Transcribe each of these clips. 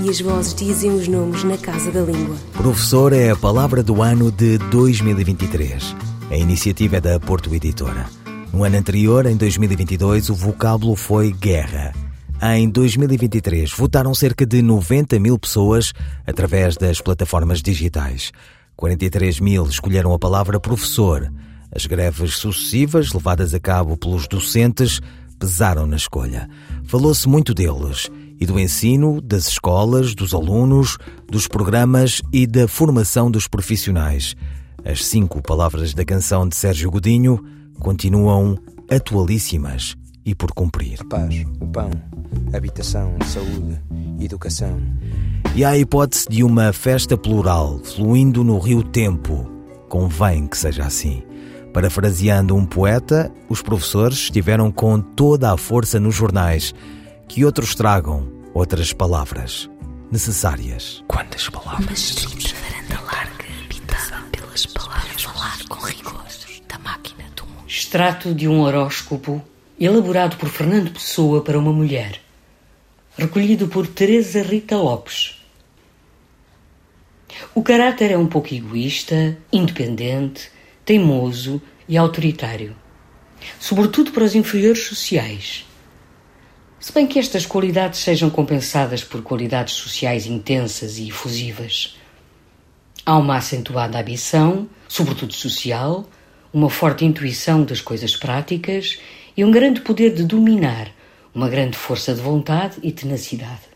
e as vozes dizem os nomes na casa da língua. Professor é a palavra do ano de 2023. A iniciativa é da Porto Editora. No ano anterior, em 2022, o vocábulo foi guerra. Em 2023, votaram cerca de 90 mil pessoas através das plataformas digitais. 43 mil escolheram a palavra professor. As greves sucessivas, levadas a cabo pelos docentes, pesaram na escolha. Falou-se muito deles e do ensino, das escolas, dos alunos, dos programas e da formação dos profissionais. As cinco palavras da canção de Sérgio Godinho continuam atualíssimas e por cumprir. A paz, o pão, habitação, saúde, educação. E há a hipótese de uma festa plural fluindo no rio Tempo. Convém que seja assim. Parafraseando um poeta, os professores estiveram com toda a força nos jornais. Que outros tragam outras palavras necessárias. Quantas palavras? Uma varanda larga, habitada pelas palavras. Falar com rigor da máquina do mundo. Extrato de um horóscopo elaborado por Fernando Pessoa para uma mulher, recolhido por Teresa Rita Lopes. O caráter é um pouco egoísta, independente, teimoso e autoritário, sobretudo para os inferiores sociais. Se bem que estas qualidades sejam compensadas por qualidades sociais intensas e efusivas. Há uma acentuada ambição, sobretudo social, uma forte intuição das coisas práticas e um grande poder de dominar, uma grande força de vontade e tenacidade.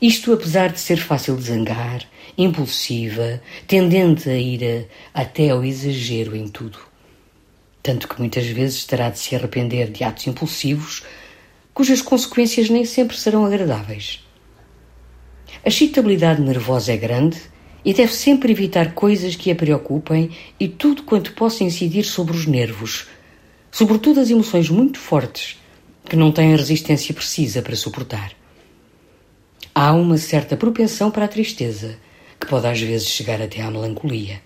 Isto apesar de ser fácil de zangar, impulsiva, tendente a ir a, até ao exagero em tudo. Tanto que muitas vezes terá de se arrepender de atos impulsivos cujas consequências nem sempre serão agradáveis. A excitabilidade nervosa é grande e deve sempre evitar coisas que a preocupem e tudo quanto possa incidir sobre os nervos, sobretudo as emoções muito fortes que não têm a resistência precisa para suportar. Há uma certa propensão para a tristeza, que pode às vezes chegar até à melancolia.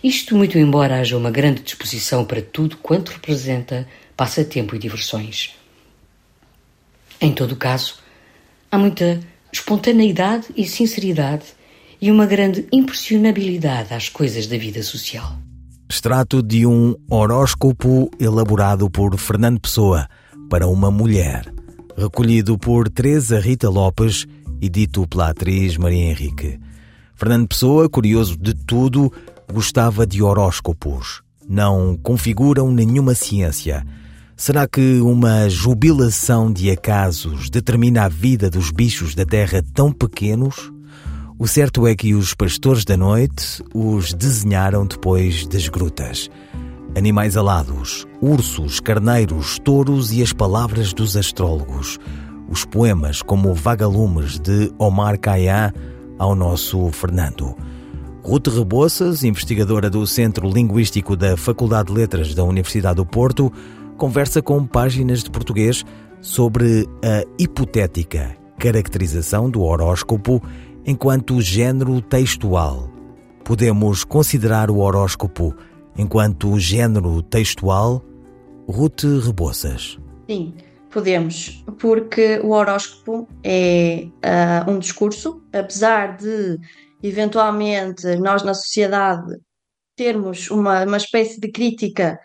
Isto muito embora haja uma grande disposição para tudo quanto representa passatempo e diversões. Em todo caso, há muita espontaneidade e sinceridade e uma grande impressionabilidade às coisas da vida social. Extrato de um horóscopo elaborado por Fernando Pessoa para uma mulher, recolhido por Teresa Rita Lopes e dito pela atriz Maria Henrique. Fernando Pessoa, curioso de tudo, gostava de horóscopos. Não configuram nenhuma ciência. Será que uma jubilação de acasos determina a vida dos bichos da terra tão pequenos? O certo é que os pastores da noite os desenharam depois das grutas. Animais alados, ursos, carneiros, touros e as palavras dos astrólogos. Os poemas como Vagalumes de Omar Khayyam ao nosso Fernando. Ruth Rebouças, investigadora do Centro Linguístico da Faculdade de Letras da Universidade do Porto, conversa com páginas de português sobre a hipotética caracterização do horóscopo enquanto género textual. Podemos considerar o horóscopo enquanto género textual? Ruth Rebouças. Sim, podemos, porque o horóscopo é uh, um discurso, apesar de eventualmente nós na sociedade termos uma, uma espécie de crítica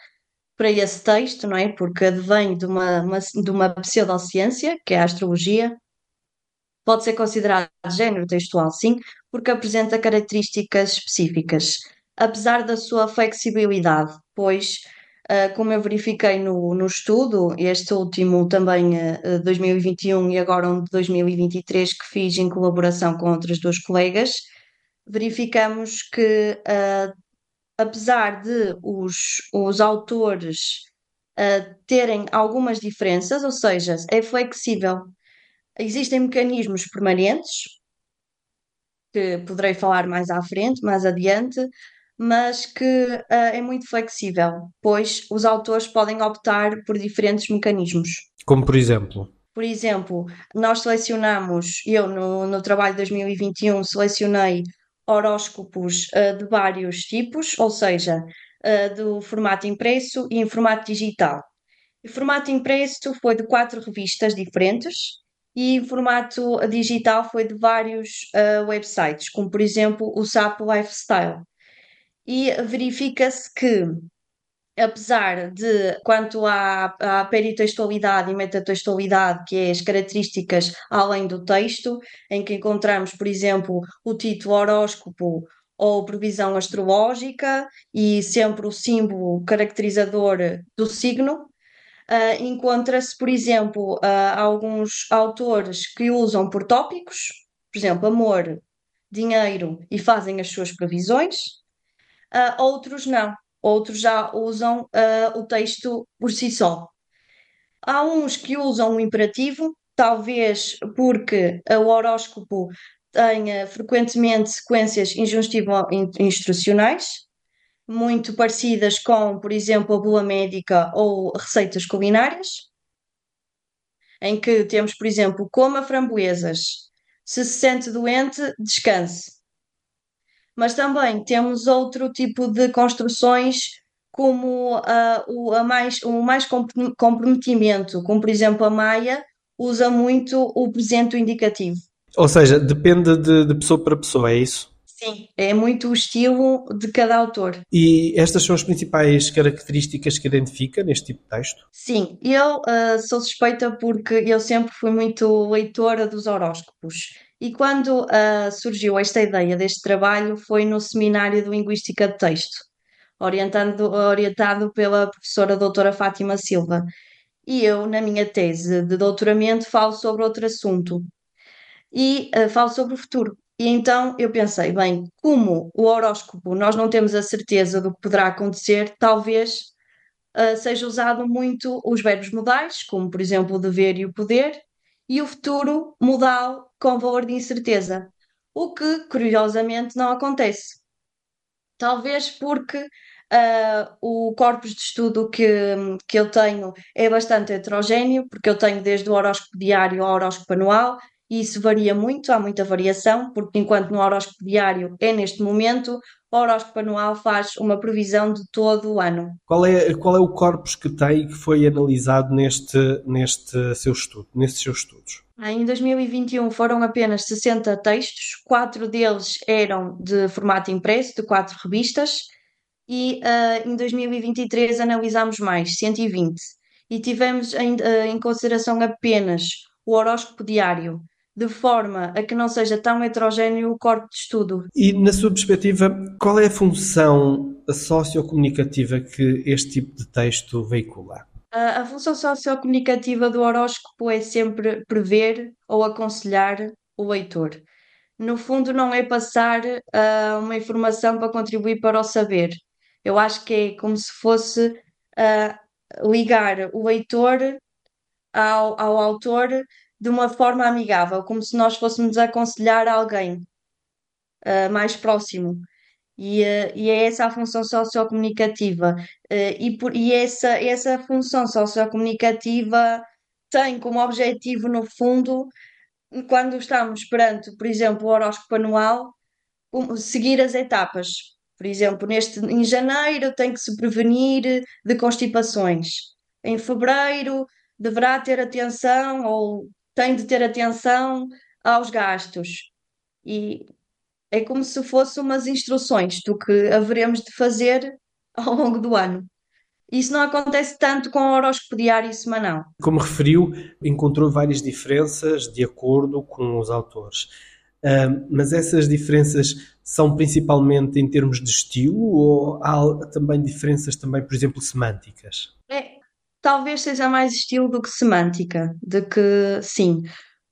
para esse texto, não é? Porque advém de uma, uma, de uma pseudociência, que é a astrologia, pode ser considerado género textual, sim, porque apresenta características específicas, apesar da sua flexibilidade, pois, como eu verifiquei no, no estudo, este último também uh, 2021 e agora um de 2023 que fiz em colaboração com outras duas colegas, verificamos que apesar de os, os autores uh, terem algumas diferenças, ou seja, é flexível, existem mecanismos permanentes, que poderei falar mais à frente, mais adiante, mas que uh, é muito flexível, pois os autores podem optar por diferentes mecanismos. Como por exemplo? Por exemplo, nós selecionamos, eu no, no trabalho de 2021 selecionei horóscopos uh, de vários tipos, ou seja, uh, do formato impresso e em formato digital. O formato impresso foi de quatro revistas diferentes e em formato digital foi de vários uh, websites, como por exemplo o SAP Lifestyle. E verifica-se que apesar de, quanto à, à peritextualidade e metatextualidade, que é as características além do texto, em que encontramos, por exemplo, o título horóscopo ou previsão astrológica e sempre o símbolo caracterizador do signo. Uh, Encontra-se, por exemplo, uh, alguns autores que usam por tópicos, por exemplo, amor, dinheiro, e fazem as suas previsões, uh, outros não outros já usam uh, o texto por si só. Há uns que usam o imperativo, talvez porque o horóscopo tenha frequentemente sequências injuntivo-instrucionais, muito parecidas com, por exemplo, a bula médica ou receitas culinárias, em que temos, por exemplo, coma framboesas. Se se sente doente, descanse mas também temos outro tipo de construções como uh, o, a mais, o mais comprometimento, como por exemplo a Maia usa muito o presente indicativo. Ou seja, depende de, de pessoa para pessoa, é isso? Sim, é muito o estilo de cada autor. E estas são as principais características que identifica neste tipo de texto? Sim, eu uh, sou suspeita porque eu sempre fui muito leitora dos horóscopos. E quando uh, surgiu esta ideia deste trabalho foi no Seminário de Linguística de Texto, orientado, pela professora doutora Fátima Silva. E eu, na minha tese de doutoramento, falo sobre outro assunto. E uh, falo sobre o futuro. E então eu pensei, bem, como o horóscopo nós não temos a certeza do que poderá acontecer, talvez uh, seja usado muito os verbos modais, como por exemplo o dever e o poder, e o futuro modal com valor de incerteza, o que curiosamente não acontece. Talvez porque uh, o corpus de estudo que, que eu tenho é bastante heterogéneo, porque eu tenho desde o horóscopo diário ao horóscopo anual, e isso varia muito, há muita variação, porque enquanto no horóscopo diário é neste momento, o horóscopo anual faz uma previsão de todo o ano. Qual é, qual é o corpus que tem e que foi analisado neste, neste seu estudo, nestes seus estudos? Em 2021 foram apenas 60 textos, quatro deles eram de formato impresso, de quatro revistas, e uh, em 2023 analisámos mais, 120. E tivemos em, uh, em consideração apenas o horóscopo diário, de forma a que não seja tão heterogéneo o corpo de estudo. E, na sua perspectiva, qual é a função sociocomunicativa que este tipo de texto veicula? A, a função sociocomunicativa do horóscopo é sempre prever ou aconselhar o leitor. No fundo, não é passar uh, uma informação para contribuir para o saber. Eu acho que é como se fosse uh, ligar o leitor ao, ao autor de uma forma amigável, como se nós fôssemos aconselhar alguém uh, mais próximo. E, uh, e, é essa a função sociocomunicativa. Uh, e, por, e essa, essa função sociocomunicativa tem como objetivo, no fundo, quando estamos perante, por exemplo, o horóscopo anual, seguir as etapas. Por exemplo, neste, em janeiro tem que se prevenir de constipações. Em fevereiro deverá ter atenção ou tem de ter atenção aos gastos. E é como se fossem umas instruções do que haveremos de fazer ao longo do ano. Isso não acontece tanto com o horóscopo diário e semanal. Como referiu, encontrou várias diferenças de acordo com os autores. Uh, mas essas diferenças são principalmente em termos de estilo ou há também diferenças também, por exemplo, semânticas? É, talvez seja mais estilo do que semântica, de que sim,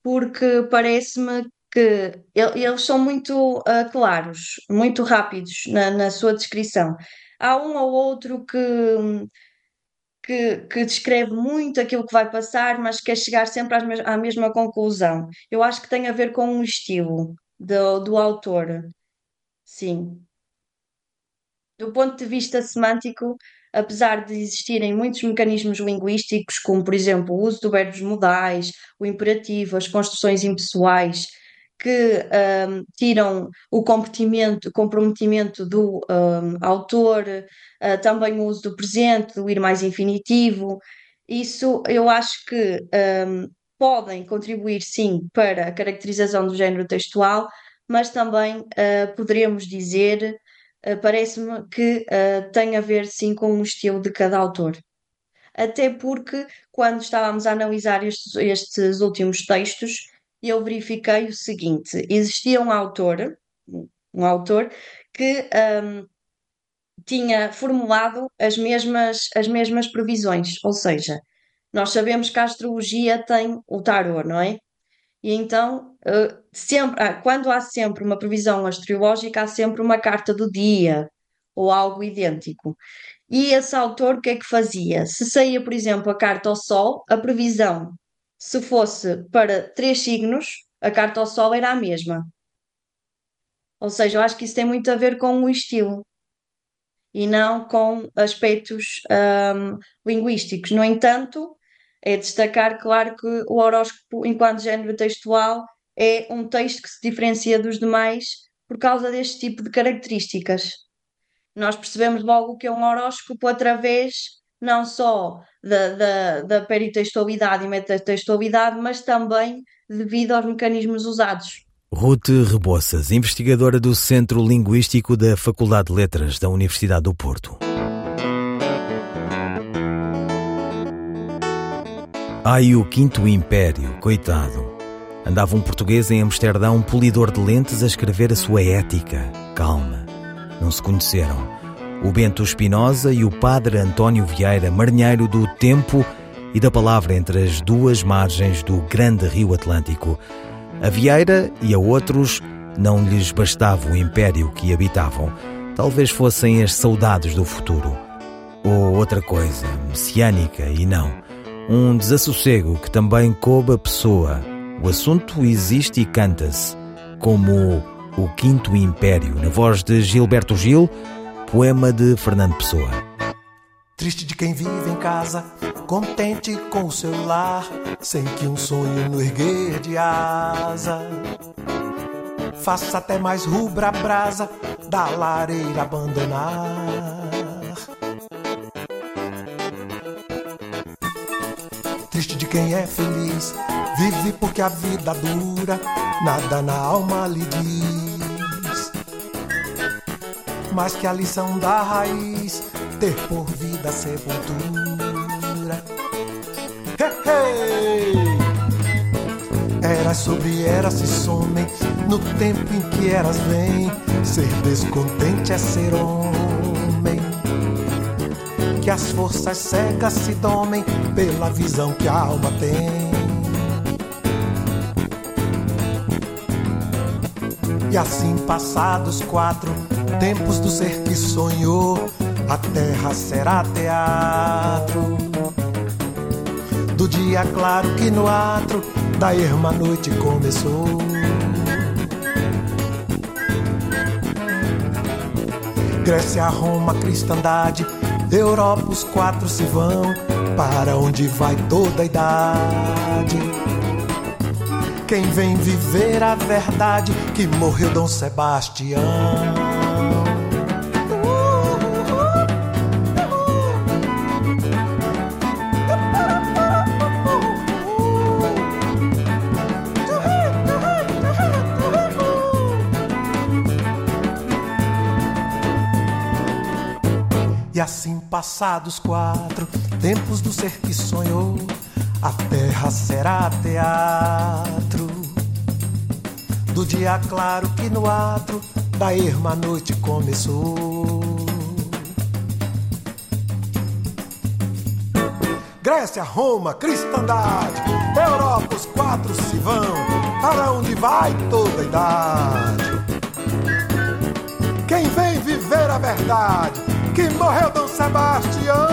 porque parece-me que eles são muito uh, claros, muito rápidos na, na, sua descrição. Há um ou outro que, que, que, descreve muito aquilo que vai passar, mas quer chegar sempre à mesma conclusão. Eu acho que tem a ver com o estilo do, do autor. Sim. do ponto de vista semântico, apesar de existirem muitos mecanismos linguísticos, como por exemplo o uso do verbos modais, o imperativo, as construções impessoais, que um, tiram o comprometimento, comprometimento do um, autor, uh, também o uso do presente, do ir mais infinitivo. Isso eu acho que um, podem contribuir sim para a caracterização do género textual, mas também uh, poderemos dizer parece-me que uh, tem a ver sim com o estilo de cada autor. Até porque, quando estávamos a analisar estes, estes últimos textos, eu verifiquei o seguinte: existia um autor, um autor que um, tinha formulado as mesmas, as mesmas previsões, ou seja, nós sabemos que a astrologia tem o tarot, não é? E então, uh, sempre, ah, quando há sempre uma previsão astrológica, há sempre uma carta do dia ou algo idêntico. E esse autor o que é que fazia? Se saía, por exemplo, a carta ao Sol, a previsão, se fosse para três signos, a carta ao Sol era a mesma. Ou seja, eu acho que isso tem muito a ver com o estilo e não com aspectos um, linguísticos. No entanto, é destacar, claro, que o horóscopo, enquanto género textual, é um texto que se diferencia dos demais por causa deste tipo de características. Nós percebemos logo que é um horóscopo através não só da, da, da peritextualidade e metatextualidade, mas também devido aos mecanismos usados. Ruth Rebouças, investigadora do Centro Linguístico da Faculdade de Letras da Universidade do Porto. Ai, o Quinto Império, coitado. Andava um português em Amsterdão, um polidor de lentes, a escrever a sua ética. Calma. Não se conheceram. O Bento Espinosa e o padre António Vieira, marinheiro do tempo e da palavra entre as duas margens do grande rio Atlântico. A Vieira e a outros não lhes bastava o império que habitavam. Talvez fossem as saudades do futuro. Ou outra coisa, messiânica e não um desassossego que também coube a pessoa. O assunto existe e canta-se, como O Quinto Império, na voz de Gilberto Gil, poema de Fernando Pessoa. Triste de quem vive em casa, contente com o seu lar, sem que um sonho no erguer de asa faça até mais rubra brasa da lareira abandonar. Quem é feliz vive porque a vida dura, nada na alma lhe diz. Mas que a lição da raiz ter por vida sepultura. Hey! Eras sobre eras se somem no tempo em que eras vêm. Ser descontente é ser homem que as forças cegas se domem pela visão que a alma tem. E assim passados quatro tempos do ser que sonhou, a terra será teatro. Do dia claro que no atro da irmã noite começou. Grécia, Roma, cristandade Europa os quatro se vão, para onde vai toda a idade. Quem vem viver a verdade que morreu Dom Sebastião. Passados quatro tempos do ser que sonhou, a terra será teatro. Do dia claro que no atro da erma noite começou. Grécia, Roma, cristandade, Europa, os quatro se vão, para onde vai toda a idade. Quem vem viver a verdade que morreu Dom Sebastião.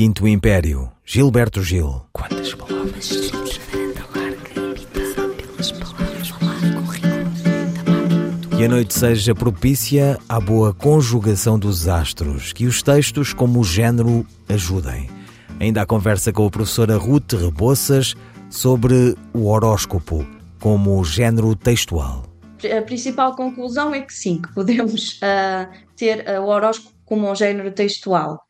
Quinto Império, Gilberto Gil. Quantas palavras? Que a noite seja propícia à boa conjugação dos astros, que os textos, como o género, ajudem. Ainda a conversa com a professora Ruth Rebouças sobre o horóscopo como género textual. A principal conclusão é que sim, que podemos uh, ter uh, o horóscopo como um género textual.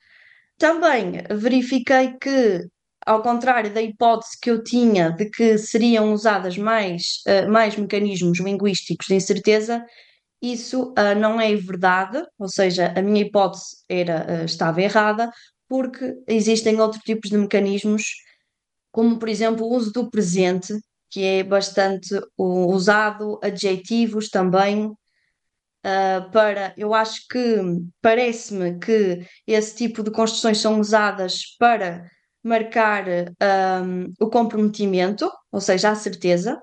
Também verifiquei que, ao contrário da hipótese que eu tinha de que seriam usadas mais, uh, mais mecanismos linguísticos de incerteza, isso uh, não é verdade, ou seja, a minha hipótese era, uh, estava errada, porque existem outros tipos de mecanismos, como por exemplo o uso do presente, que é bastante usado, adjetivos também, Uh, para, eu acho que parece-me que esse tipo de construções são usadas para marcar um, o comprometimento, ou seja, a certeza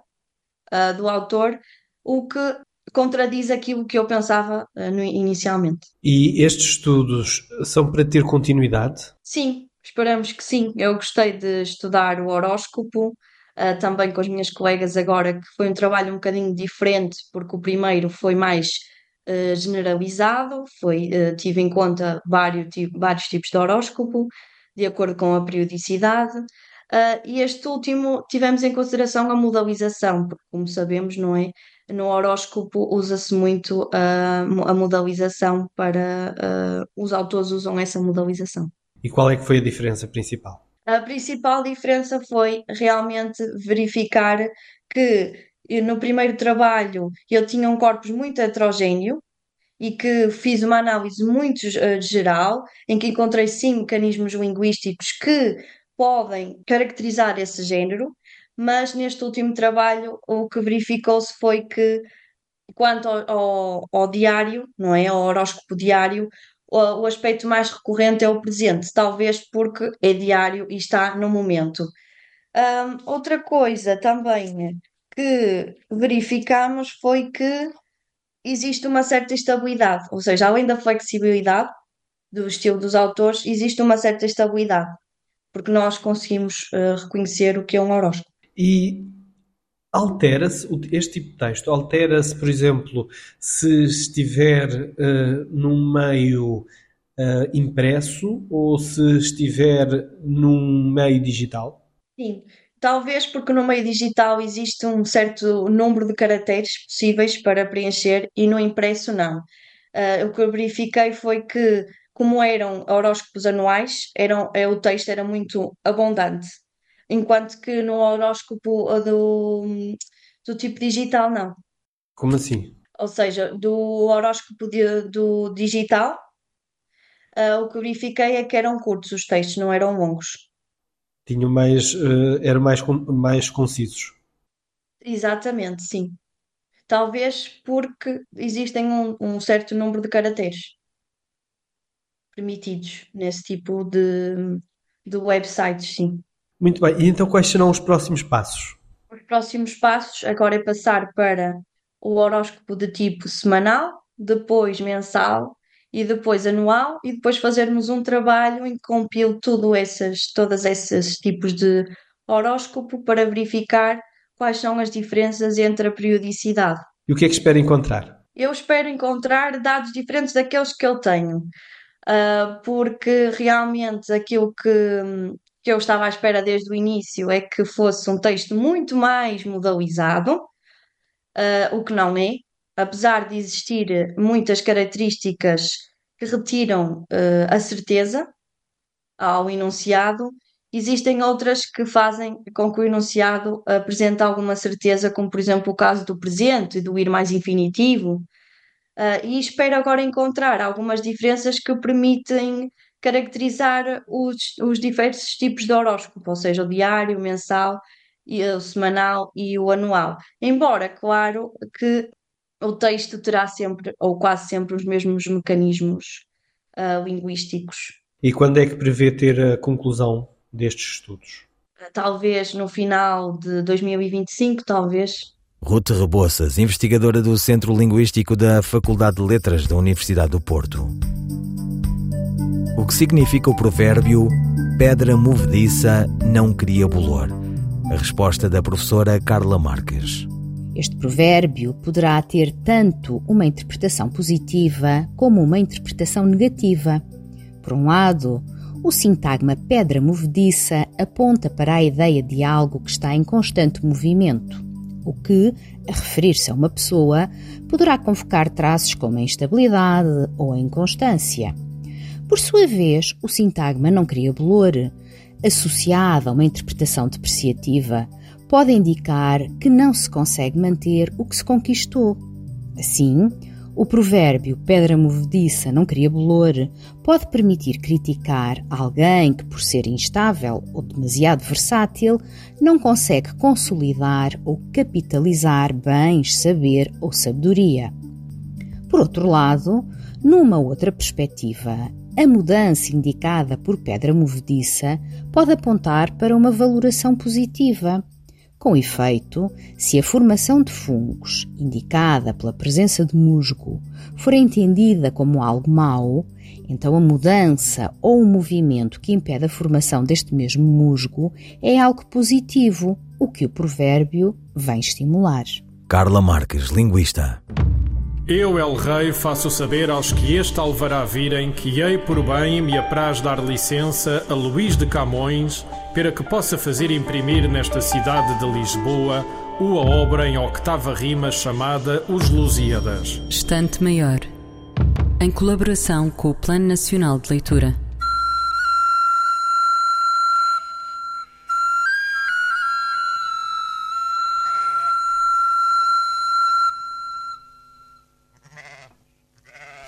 uh, do autor, o que contradiz aquilo que eu pensava uh, no, inicialmente. E estes estudos são para ter continuidade? Sim, esperamos que sim. Eu gostei de estudar o horóscopo. também com as minhas colegas agora, que foi um trabalho um bocadinho diferente, porque o primeiro foi mais uh, generalizado, foi, uh, tive em conta vários, vários tipos de horóscopo, de acordo com a periodicidade, uh, e este último tivemos em consideração a modalização, porque, como sabemos, não é? No horóscopo usa-se muito a modalização para. os autores usam essa modalização. E qual é que foi a diferença principal? A principal diferença foi realmente verificar que no primeiro trabalho eu tinha um corpus muito heterogéneo e que fiz uma análise muito uh, geral, em que encontrei sim mecanismos linguísticos que podem caracterizar esse género, mas neste último trabalho o que verificou-se foi que, quanto ao, ao, ao, diário, não é? Ao horóscopo diário, o, o aspecto mais recorrente é o presente, talvez porque é diário e está no momento. Um, outra coisa também que verificamos foi que existe uma certa estabilidade, ou seja, além da flexibilidade do estilo dos autores, existe uma certa estabilidade, porque nós conseguimos uh, reconhecer o que é um horóscopo. E altera-se este tipo de texto? Altera-se, por exemplo, se estiver uh, num meio uh, impresso ou se estiver num meio digital? Sim, Talvez porque no meio digital existe um certo número de caracteres possíveis para preencher e no impresso não. Uh, o que eu verifiquei foi que, como eram horóscopos anuais, eram, é, o texto era muito abundante, enquanto que no horóscopo do, do tipo digital, não. Como assim? Ou seja, do horóscopo de, do digital, uh, o que verifiquei é que eram curtos os textos, não eram longos tinham mais, uh, eram mais, mais concisos. Exatamente, sim. Talvez porque existem um, um certo número de caracteres permitidos nesse tipo de, de websites, sim. Muito bem, e então quais serão os próximos passos? Os próximos passos agora é passar para o horóscopo de tipo semanal, depois mensal e depois anual e depois fazermos um trabalho em que compilo tudo essas, todos esses tipos de horóscopo para verificar quais são as diferenças entre a periodicidade. E o que é que espera encontrar? Eu espero encontrar dados diferentes daqueles que eu tenho, uh, porque realmente aquilo que, que eu estava à espera desde o início é que fosse um texto muito mais modalizado, uh, o que não é, apesar de existir muitas características que retiram uh, a certeza ao enunciado, existem outras que fazem com que o enunciado apresente alguma certeza, como por exemplo o caso do presente e do ir mais infinitivo. Uh, e espero agora encontrar algumas diferenças que permitem caracterizar os, os tipos de horóscopo, ou seja, o diário, o mensal, o semanal e o anual. Embora, claro, que o texto terá sempre, ou quase sempre, os mesmos mecanismos uh, linguísticos. E quando é que prevê ter a conclusão destes estudos? Talvez no final de 2025, talvez. Ruth Rebouças, investigadora do Centro Linguístico da Faculdade de Letras da Universidade do Porto. O que significa o provérbio pedra movediça não cria bolor. A resposta da professora Carla Marques. Este provérbio poderá ter tanto uma interpretação positiva como uma interpretação negativa. Por um lado, o sintagma pedra movediça aponta para a ideia de algo que está em constante movimento, o que, a referir-se a uma pessoa, poderá convocar traços como a instabilidade ou a inconstância. Por sua vez, o sintagma não cria bolor, associado a uma interpretação depreciativa, pode indicar que não se consegue manter o que se conquistou. Assim, o provérbio pedra movediça não cria bolor pode permitir criticar alguém que, por ser instável ou demasiado versátil, não consegue consolidar ou capitalizar bens, saber ou sabedoria. Por outro lado, numa outra perspectiva, a mudança indicada por pedra movediça pode apontar para uma valoração positiva. Com efeito, se a formação de fungos, indicada pela presença de musgo, for entendida como algo mau, então a mudança ou o movimento que impede a formação deste mesmo musgo é algo positivo, o que o provérbio vem estimular. Carla Marques, linguista. Eu, El Rei, faço saber aos que este alvará virem que hei por bem me apraz dar licença a Luís de Camões para que possa fazer imprimir nesta cidade de Lisboa uma obra em octava rima chamada Os Lusíadas. Estante Maior, em colaboração com o Plano Nacional de Leitura.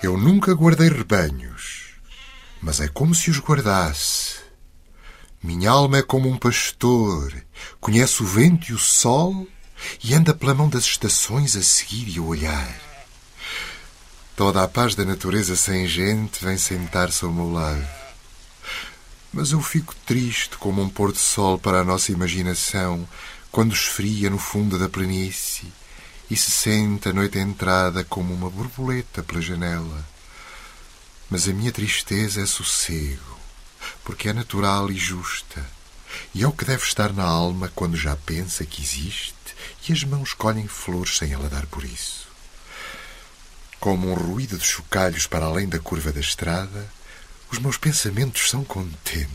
Eu nunca guardei rebanhos, mas é como se os guardasse. Minha alma é como um pastor, conhece o vento e o sol e anda pela mão das estações a seguir e a olhar. Toda a paz da natureza sem gente vem sentar-se ao meu lado. Mas eu fico triste como um pôr de sol para a nossa imaginação quando esfria no fundo da planície e se sente a noite entrada como uma borboleta pela janela. Mas a minha tristeza é sossego, porque é natural e justa, e é o que deve estar na alma quando já pensa que existe e as mãos colhem flores sem ela dar por isso. Como um ruído de chocalhos para além da curva da estrada, os meus pensamentos são contentes.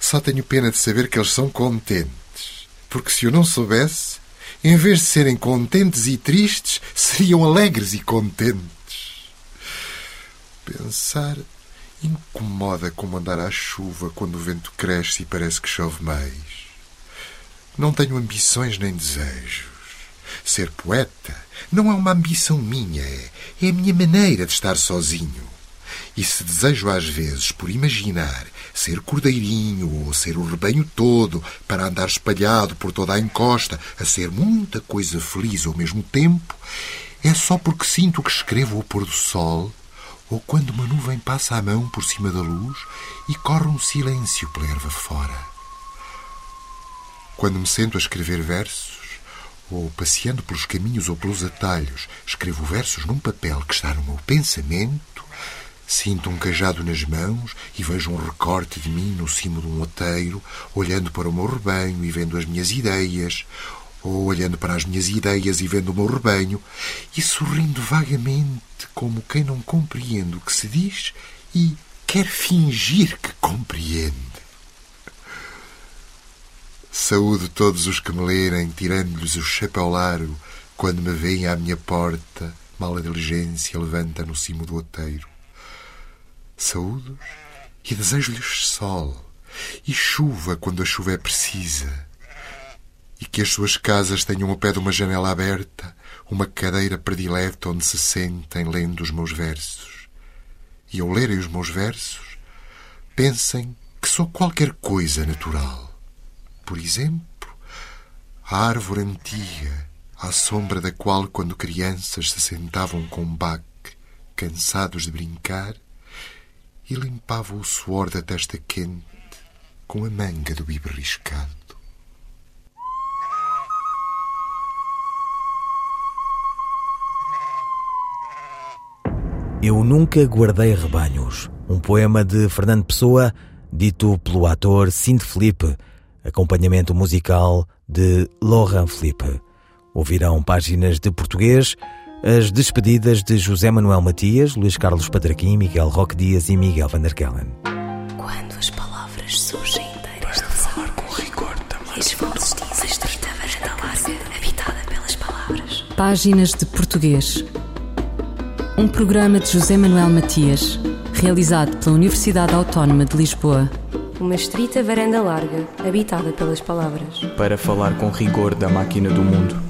Só tenho pena de saber que eles são contentes, porque se eu não soubesse, em vez de serem contentes e tristes, seriam alegres e contentes. Pensar incomoda como andar à chuva quando o vento cresce e parece que chove mais. Não tenho ambições nem desejos. Ser poeta não é uma ambição minha, é, é a minha maneira de estar sozinho. E se desejo às vezes, por imaginar, ser cordeirinho ou ser o rebanho todo, para andar espalhado por toda a encosta, a ser muita coisa feliz ao mesmo tempo, é só porque sinto que escrevo ao pôr do sol ou quando uma nuvem passa a mão por cima da luz e corre um silêncio pela erva fora. Quando me sento a escrever versos, ou passeando pelos caminhos ou pelos atalhos, escrevo versos num papel que está no meu pensamento, Sinto um cajado nas mãos e vejo um recorte de mim no cimo de um outeiro, olhando para o meu rebanho e vendo as minhas ideias, ou olhando para as minhas ideias e vendo o meu rebanho, e sorrindo vagamente, como quem não compreende o que se diz e quer fingir que compreende. Saúdo todos os que me lerem, tirando-lhes o chapéu largo, quando me veem à minha porta, mal a diligência levanta no cimo do outeiro saúdos e desejo-lhes sol e chuva quando a chuva é precisa. E que as suas casas tenham ao pé de uma janela aberta uma cadeira predileta onde se sentem lendo os meus versos. E ao lerem os meus versos, pensem que sou qualquer coisa natural. Por exemplo, a árvore antiga, à sombra da qual, quando crianças se sentavam com baque, cansados de brincar, e limpava o suor da testa quente com a manga do bibe riscado. Eu nunca guardei rebanhos, um poema de Fernando Pessoa, dito pelo ator Cindy Felipe, acompanhamento musical de Laurent Felipe. Ouvirão páginas de português, as despedidas de José Manuel Matias, Luís Carlos Patraquim, Miguel Roque Dias e Miguel Van der Kellen. Quando as palavras surgem inteiras de falar com rigor também. E vozes dizem estreita varanda larga, habitada pelas palavras. Páginas de português. Um programa de José Manuel Matias, realizado pela Universidade Autónoma de Lisboa. Uma estrita varanda larga, habitada pelas palavras. Para falar com rigor da máquina do mundo.